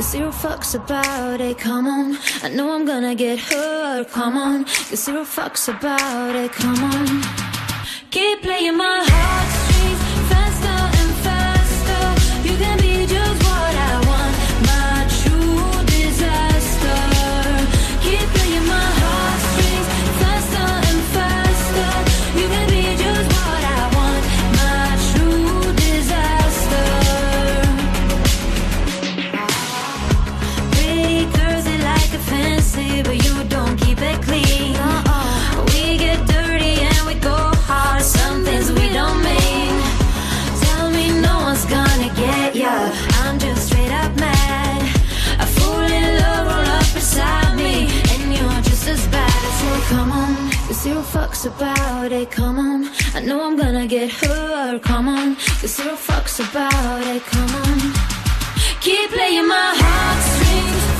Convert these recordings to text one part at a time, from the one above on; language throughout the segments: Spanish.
Give zero fucks about it, come on. I know I'm gonna get hurt, come on. Give zero fucks about it, come on. Keep playing my heart. fucks about it, come on. I know I'm gonna get hurt, come on. Cause zero fucks about it, come on. Keep playing my heartstrings.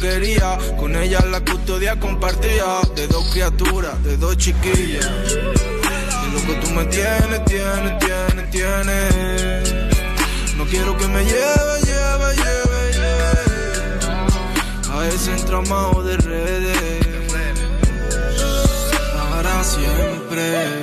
quería. Con ella la custodia compartía de dos criaturas, de dos chiquillas. Y lo que tú me tienes, tienes, tienes, tienes. No quiero que me lleve, lleve, lleve, lleve. A ese entramado de redes. Para siempre.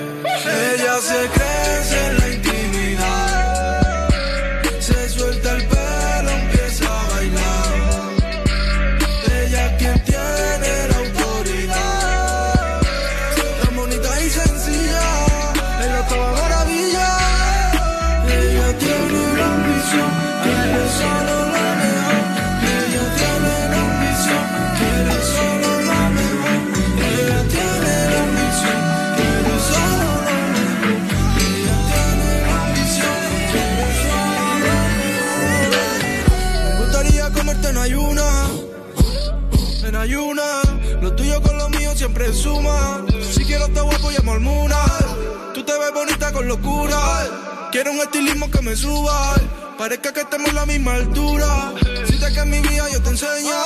un estilismo que me suba. Parezca que estemos a la misma altura. Si te que mi vida yo te enseño.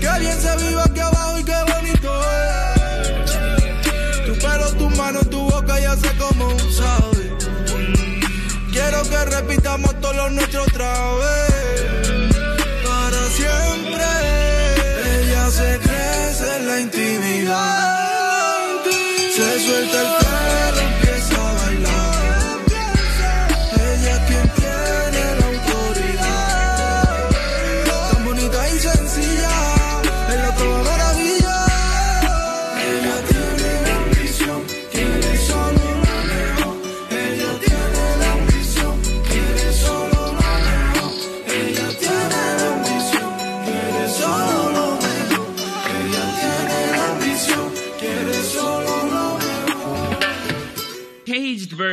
Que bien se vive aquí abajo y qué bonito es. Tu pelo, tu mano, tu boca ya sé cómo sabe. Quiero que repitamos todos los nuestros otra vez.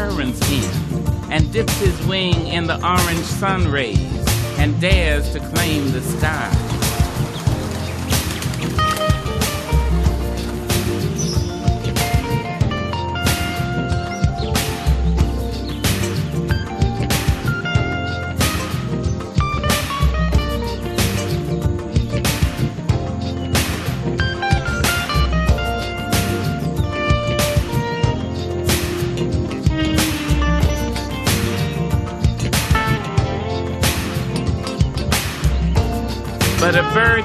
currents in, and dips his wing in the orange sun rays, and dares to claim the sky.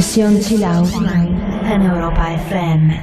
Session Chill in Europa FM.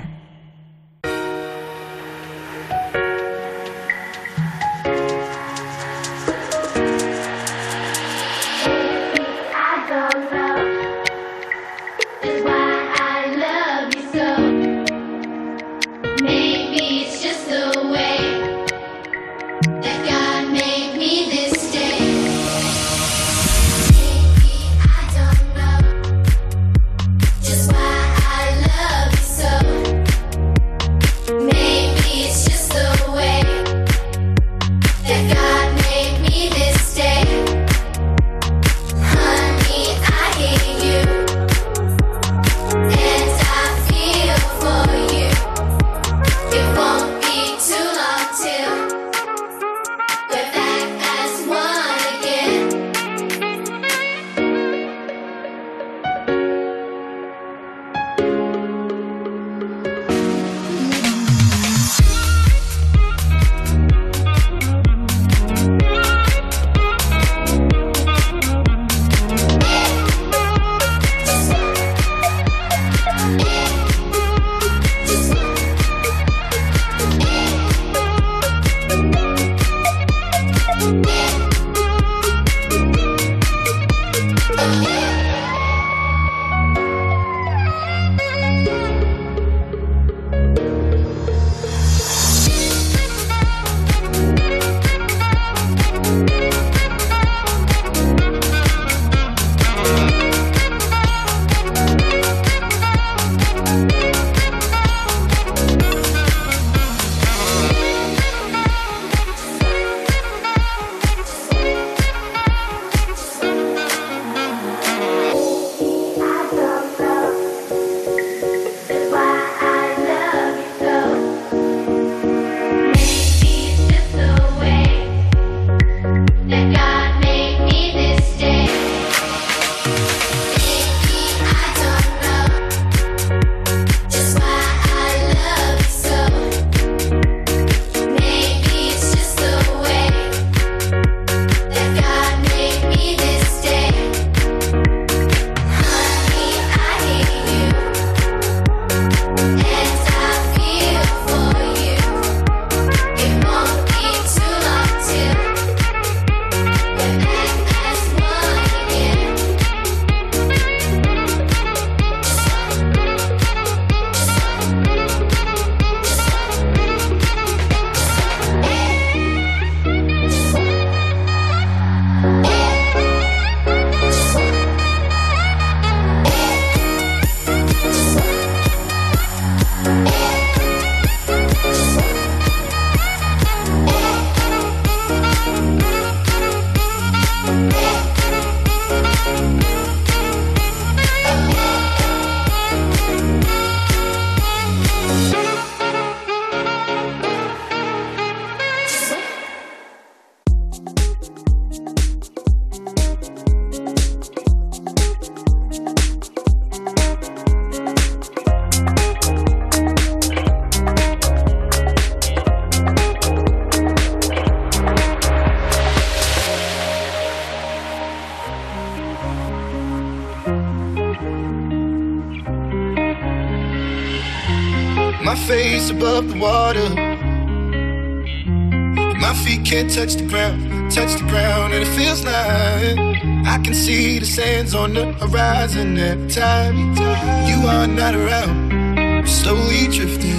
sands on the horizon every time you are not around. Slowly drifting.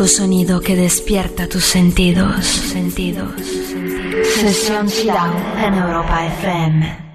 único sonido que despierta tus sentidos. sentidos. Sesión Chilao en Europa FM.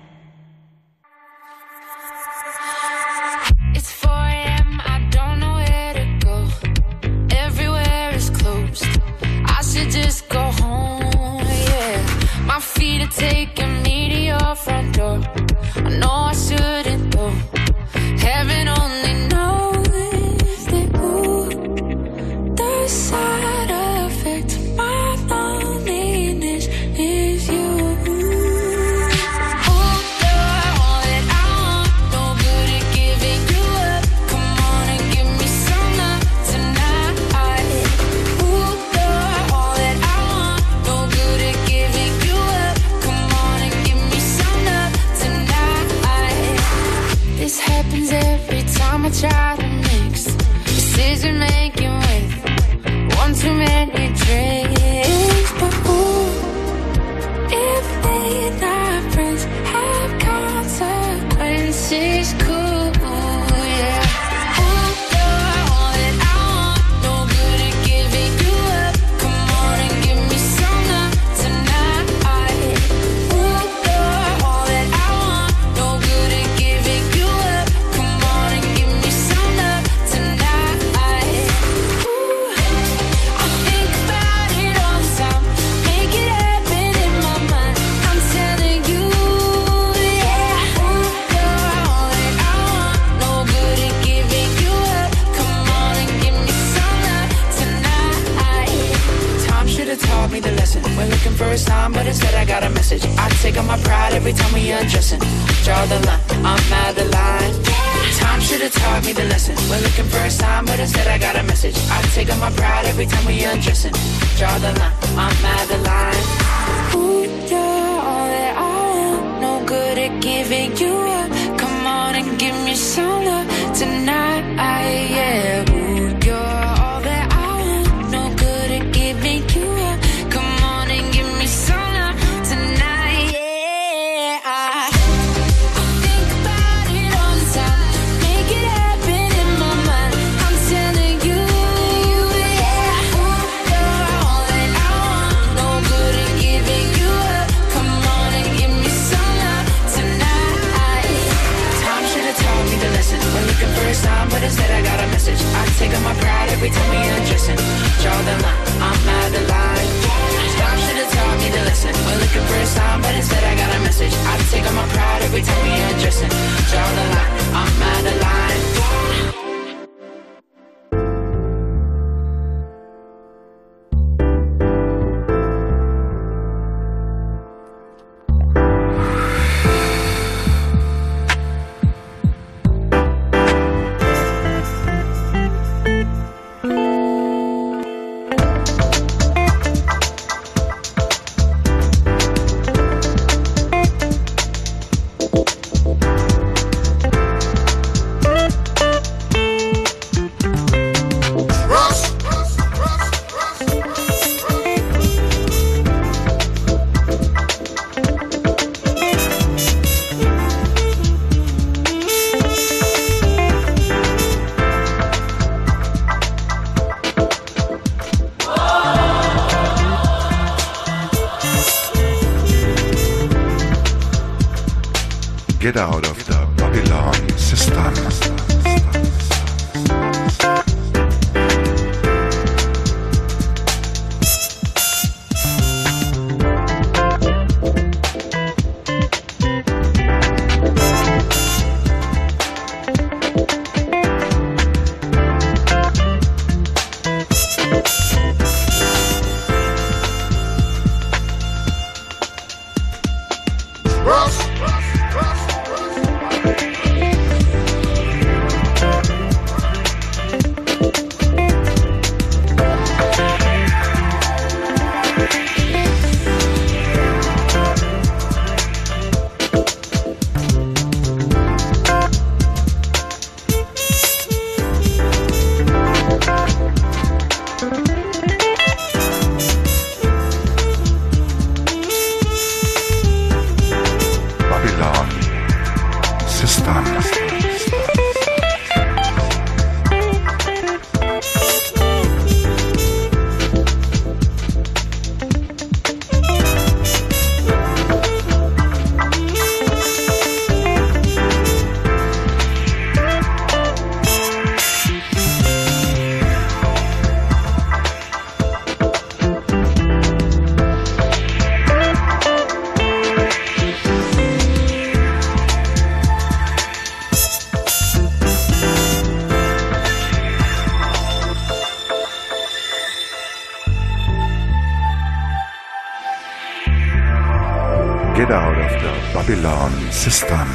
estamos.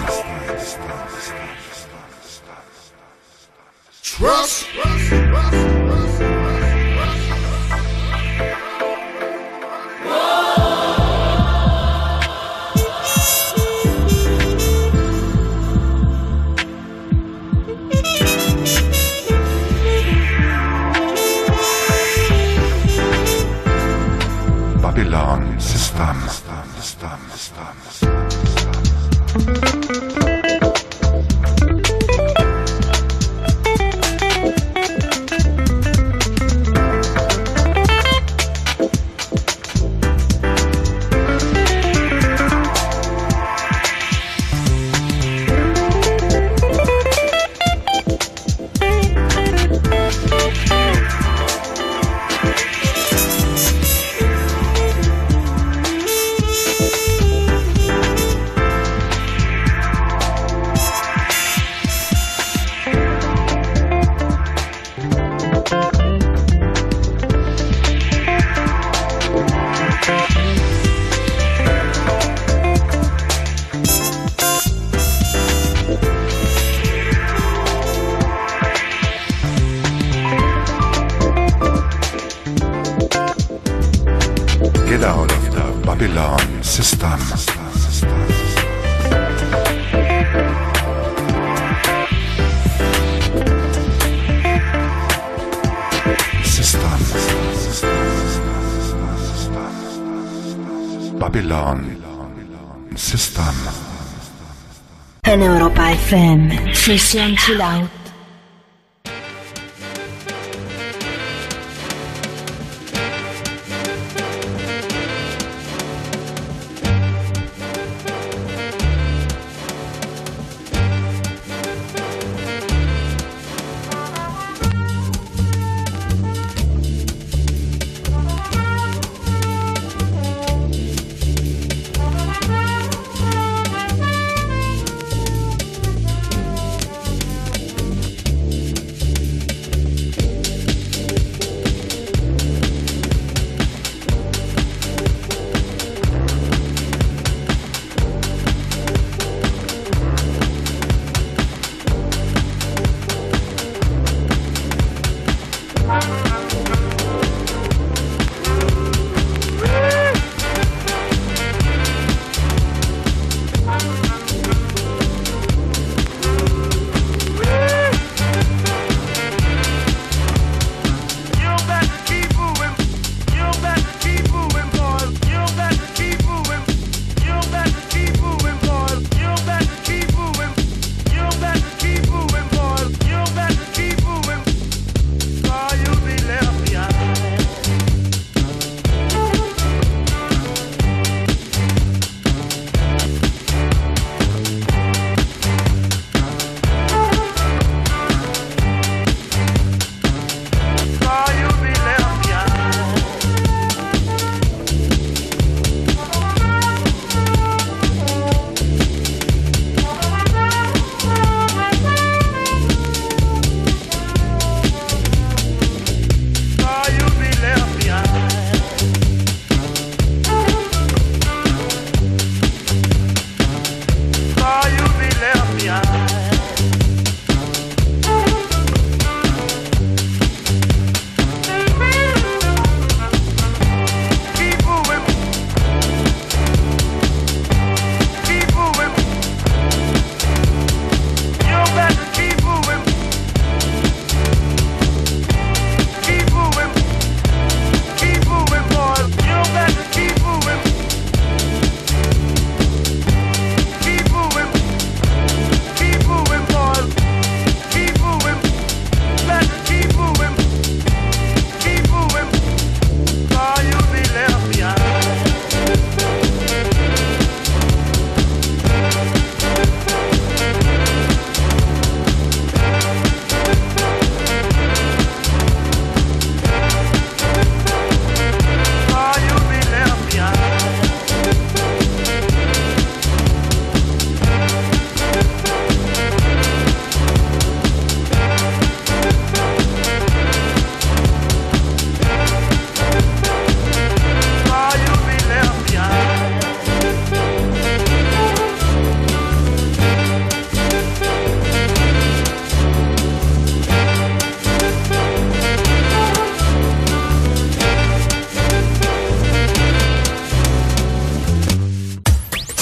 sesión.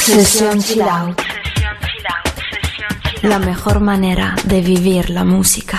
Sesión Chill Out. La mejor manera de vivir la música.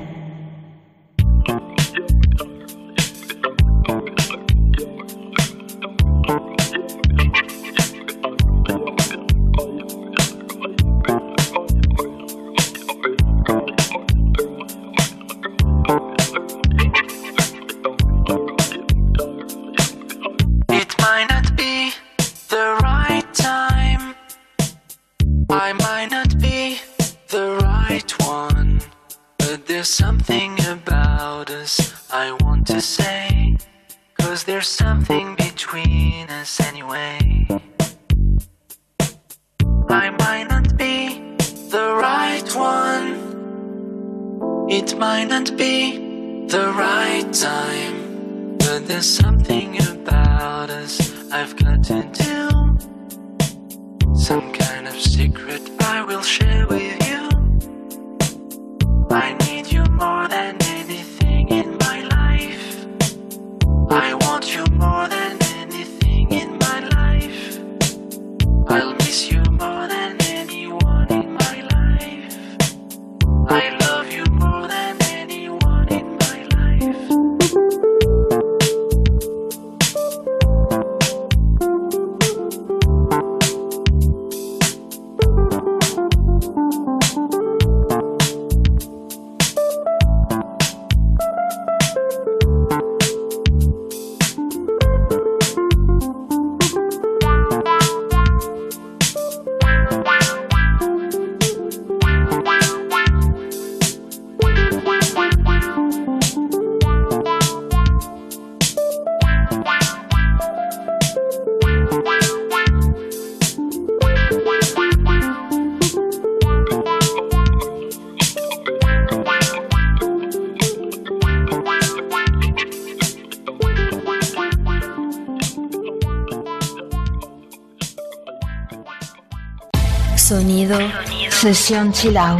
喜欢吃狼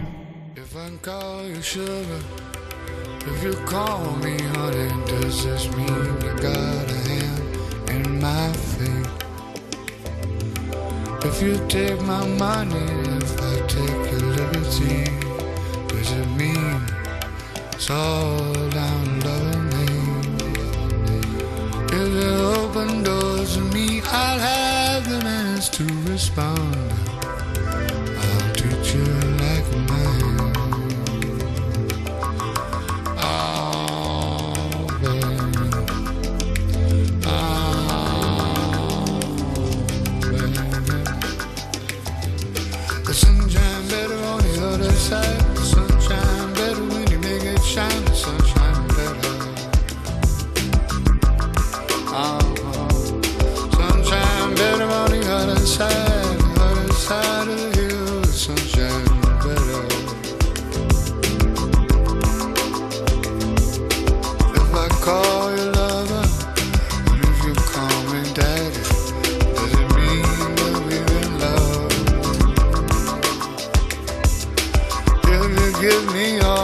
Give me all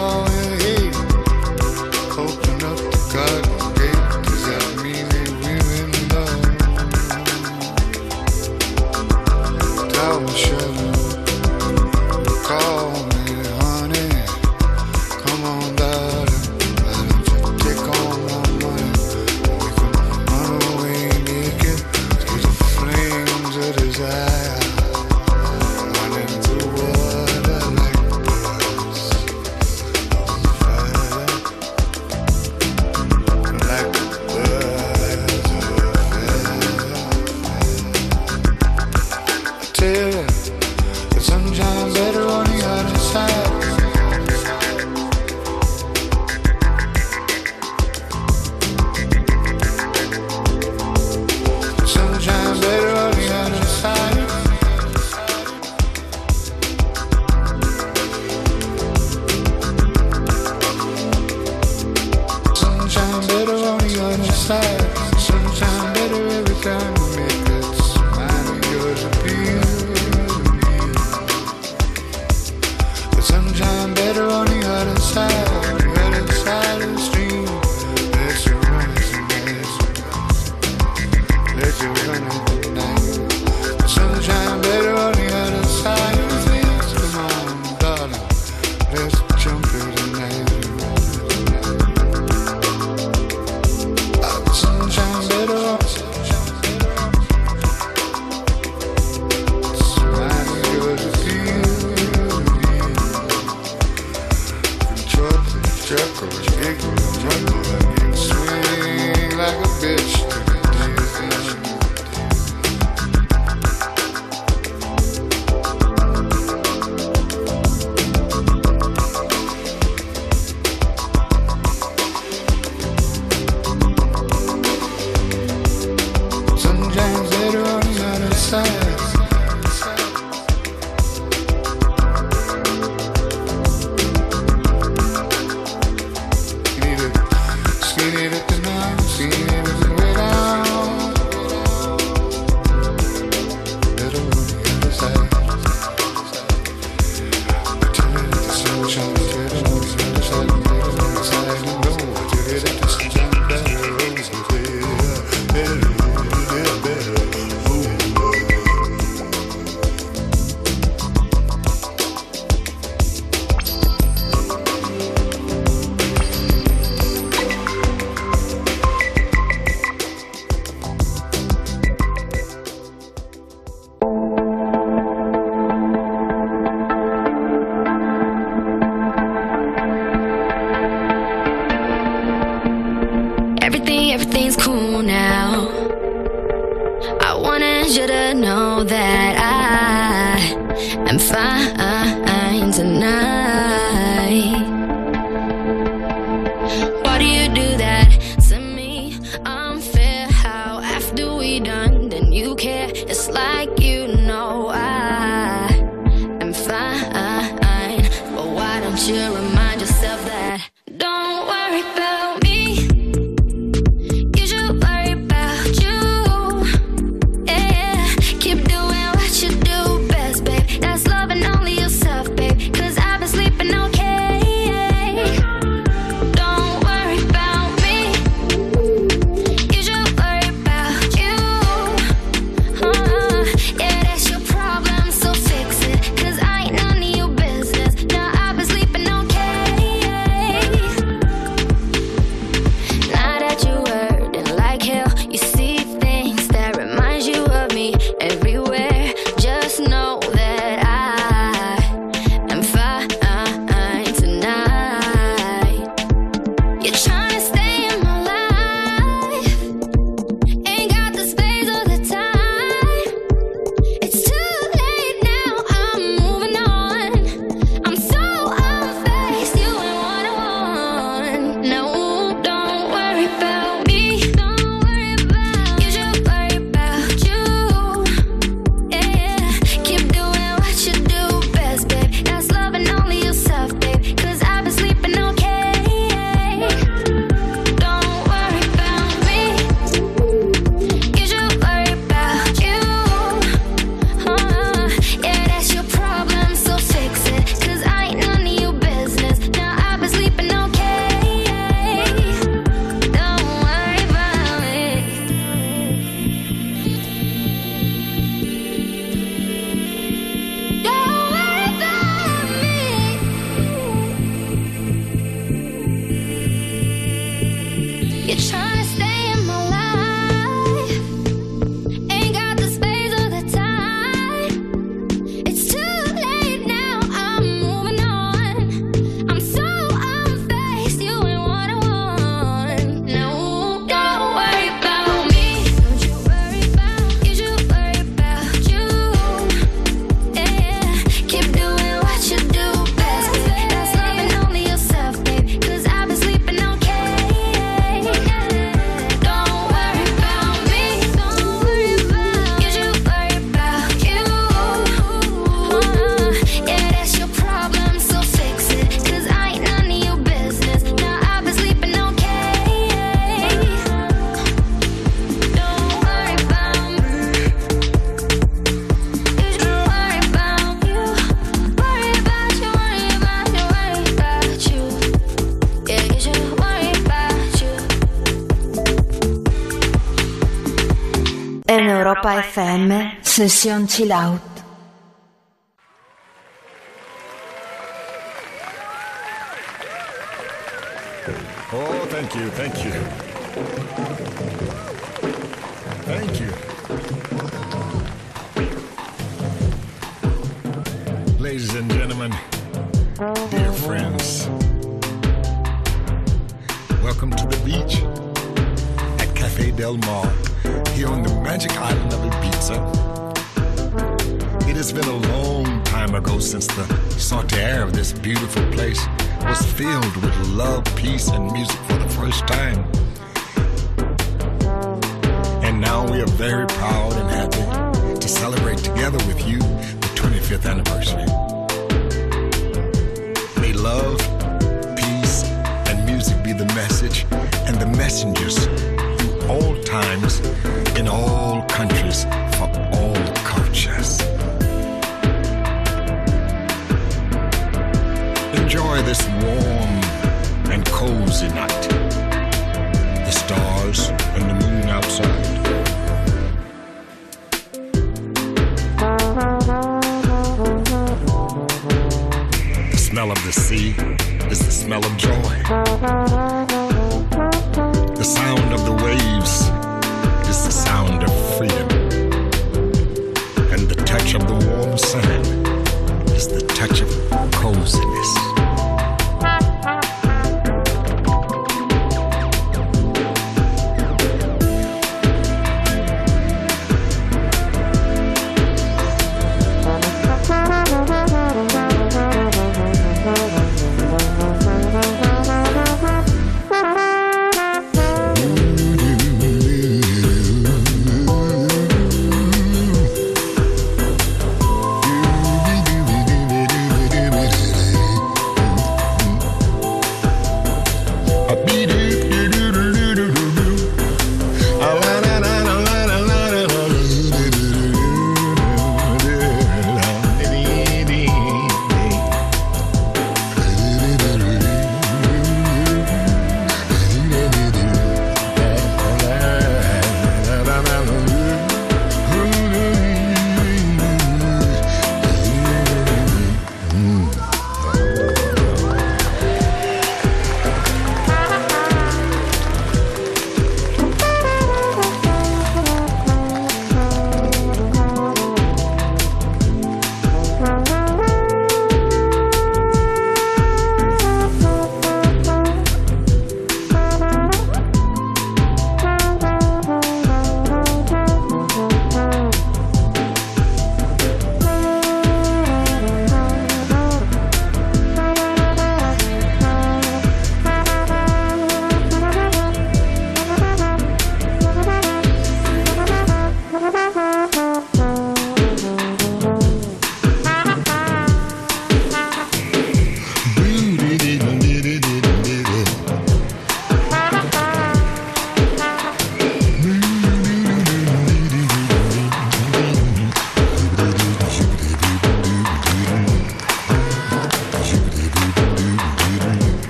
sessão chill out.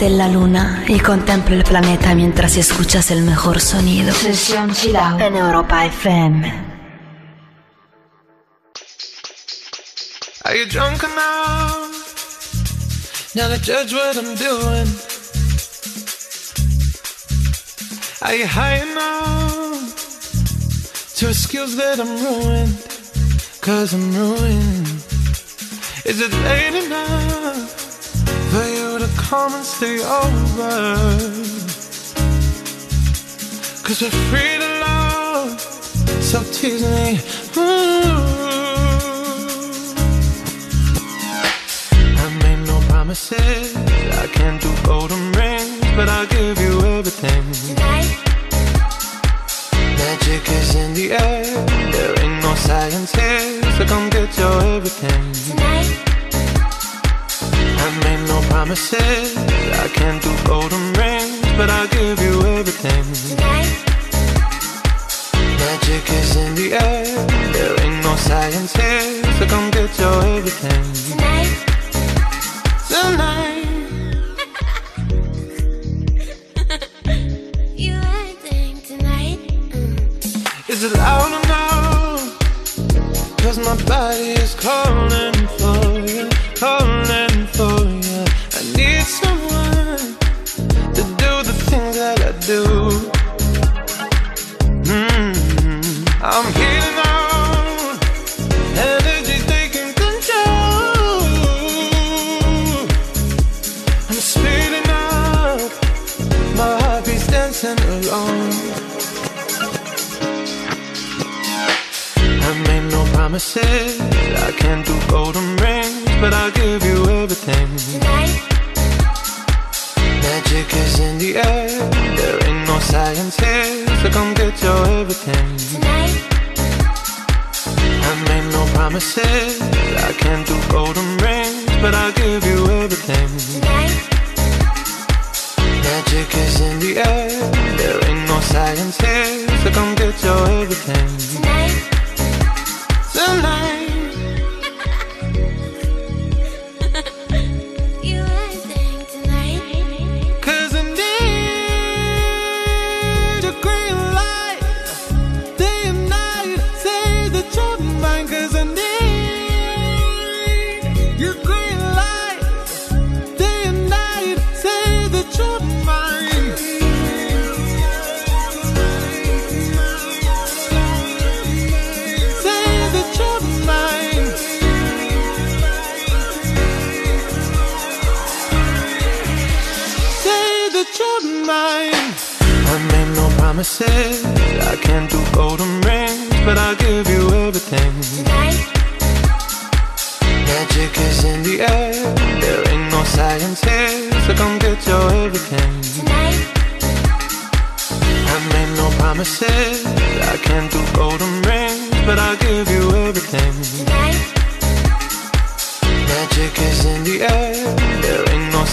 En la luna y contempla el planeta mientras escuchas el mejor sonido. En Europa FM. Are you drunk enough now to judge what I'm doing? Are you high enough to excuse that I'm ruined? Cause I'm ruined. Is it late enough? come and stay over. Cause we're free to love, so tease me. Ooh. I made no promises, I can't do golden rings, but I'll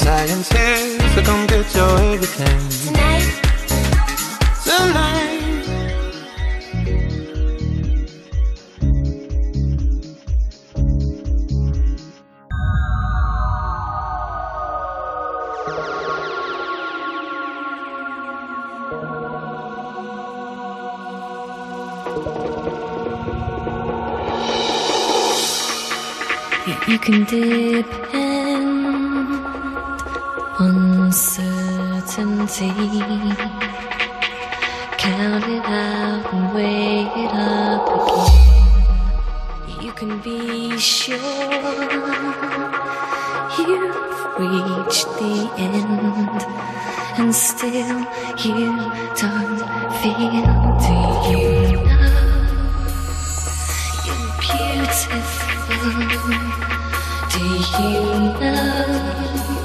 science here, so come get your everything. Tonight. Tonight. You can dip certainty. Count it out and weigh it up again. You can be sure you've reached the end, and still you don't feel. Do you know you're beautiful? Do you know?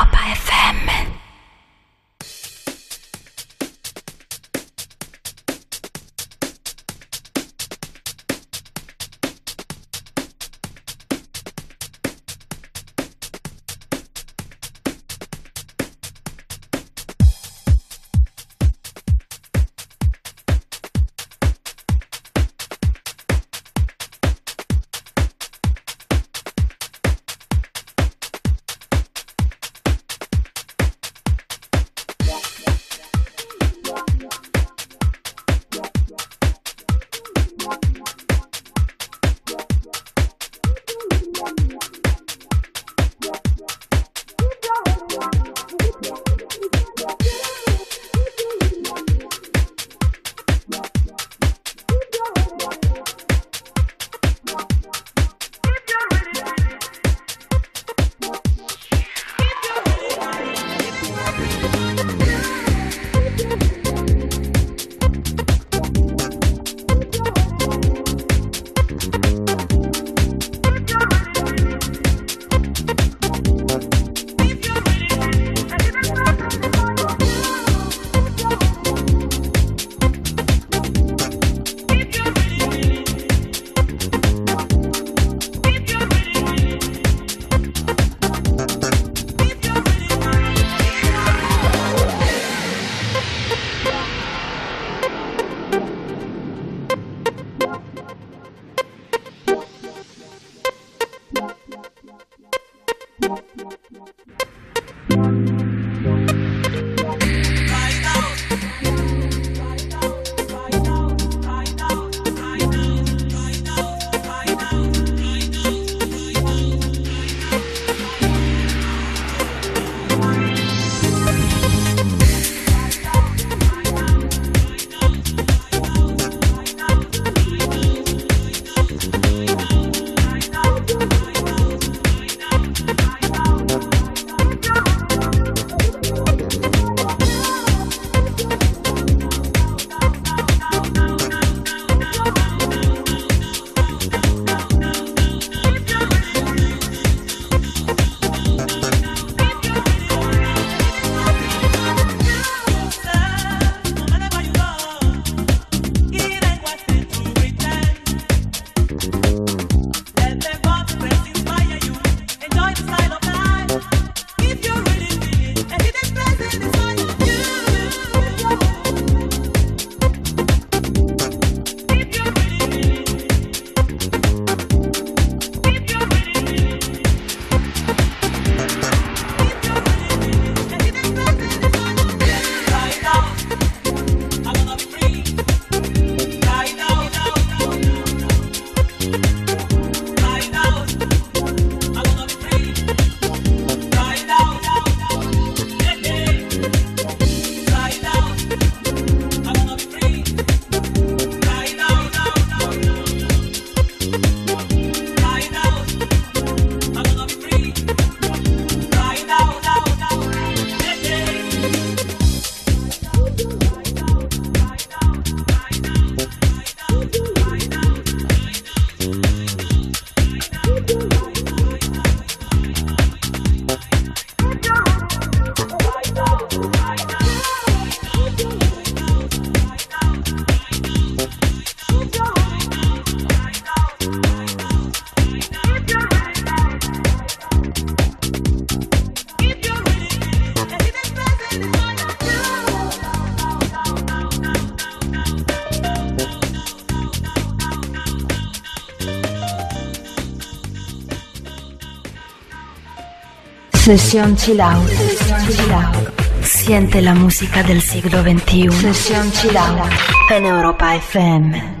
Sesión Chill Out. Siente la música del siglo XXI. Sesión Chill Out. En Europa FM.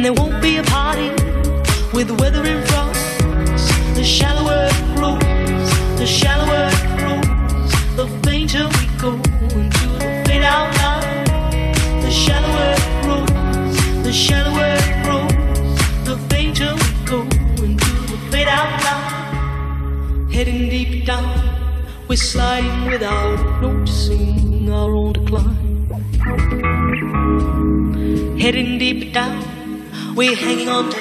and there won't be a party with the weather in front. The shallower it grows, the shallower it grows, the fainter we go into the fade out line. The shallower it grows, the shallower it grows, the fainter we go into the fade out line. Heading deep down, we're sliding without noticing our own decline. We're hanging on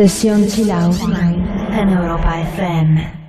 Sesión Chill Out en Europa FM.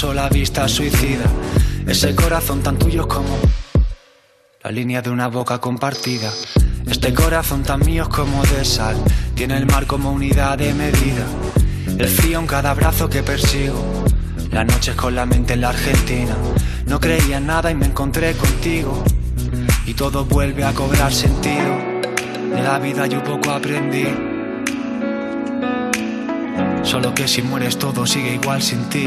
El Parnaso la vista suicida. Ese corazón tan tuyo como la línea de una boca compartida. Este corazón tan mío como de sal, tiene el mar como unidad de medida. El frío en cada brazo que persigo, las noches con la mente en la Argentina. No creía en nada y me encontré contigo y todo vuelve a cobrar sentido. De la vida yo poco aprendí. Solo que si mueres todo sigue igual sin ti.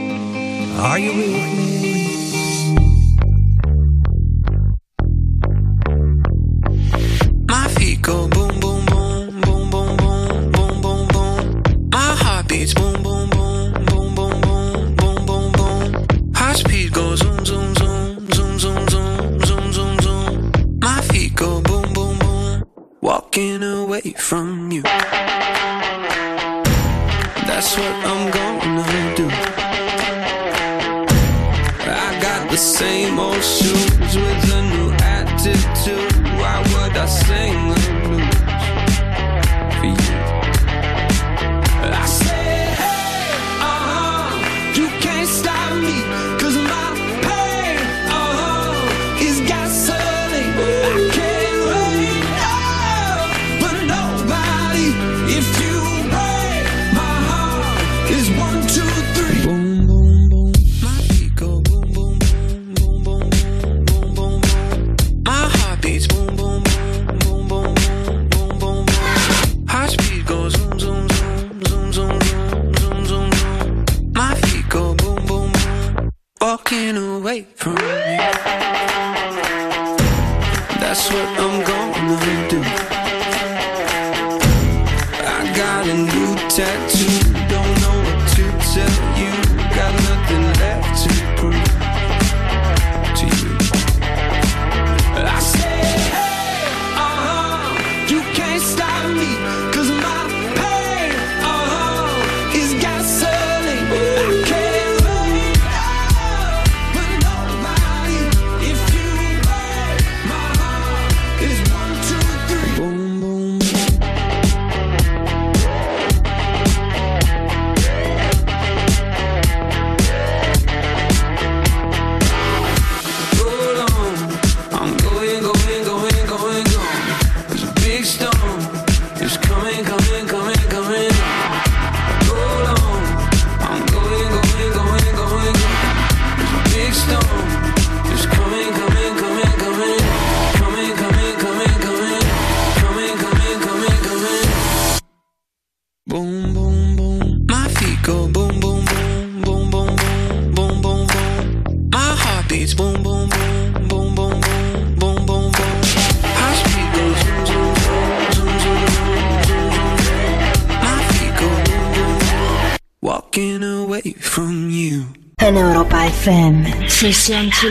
Are you with me?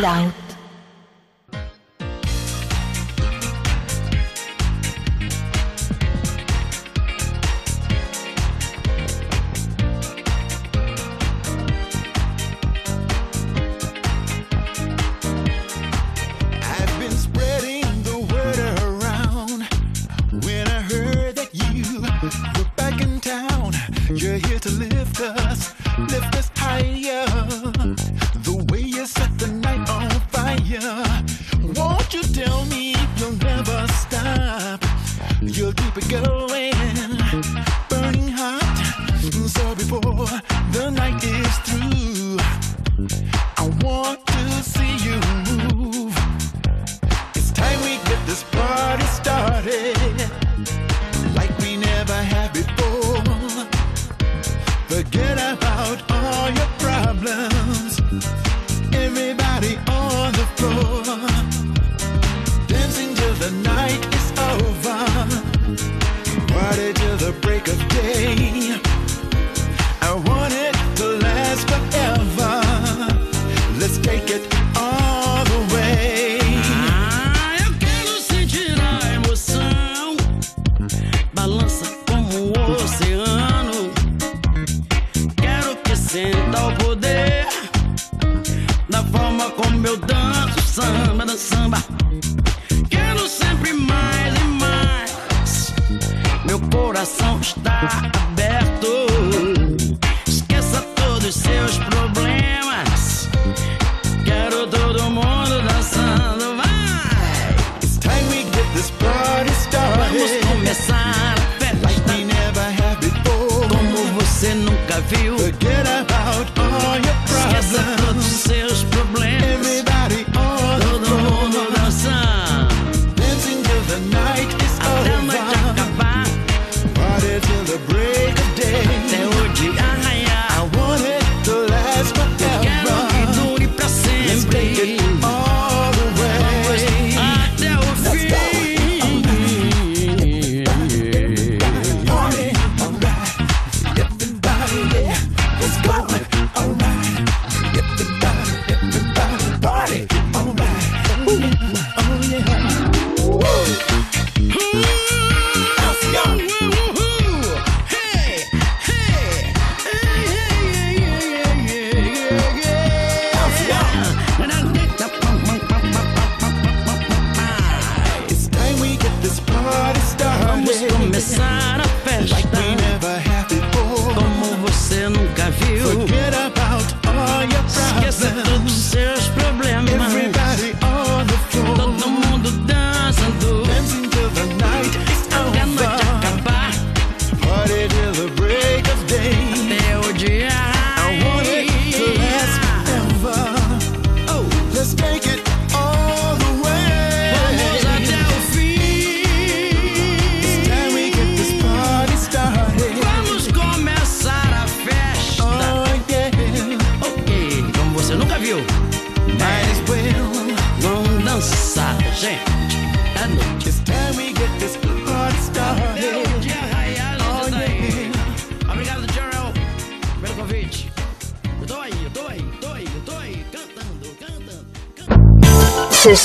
Line.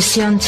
Fusión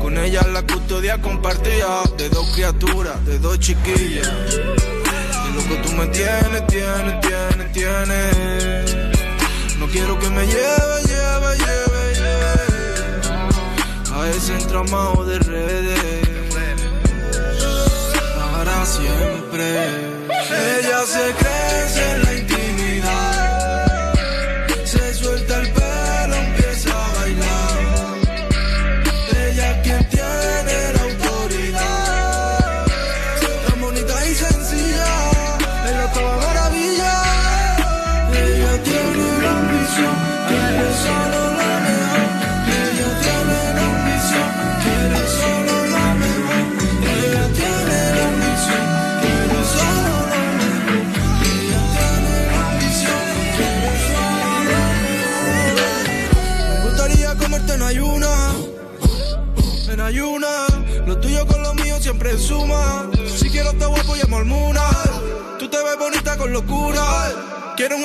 Con ella la custodia compartida de dos criaturas, de dos chiquillas. Y lo que tú me tienes, tienes, tienes, tienes. No quiero que me lleve, lleve, lleve, lleve. A ese entramado de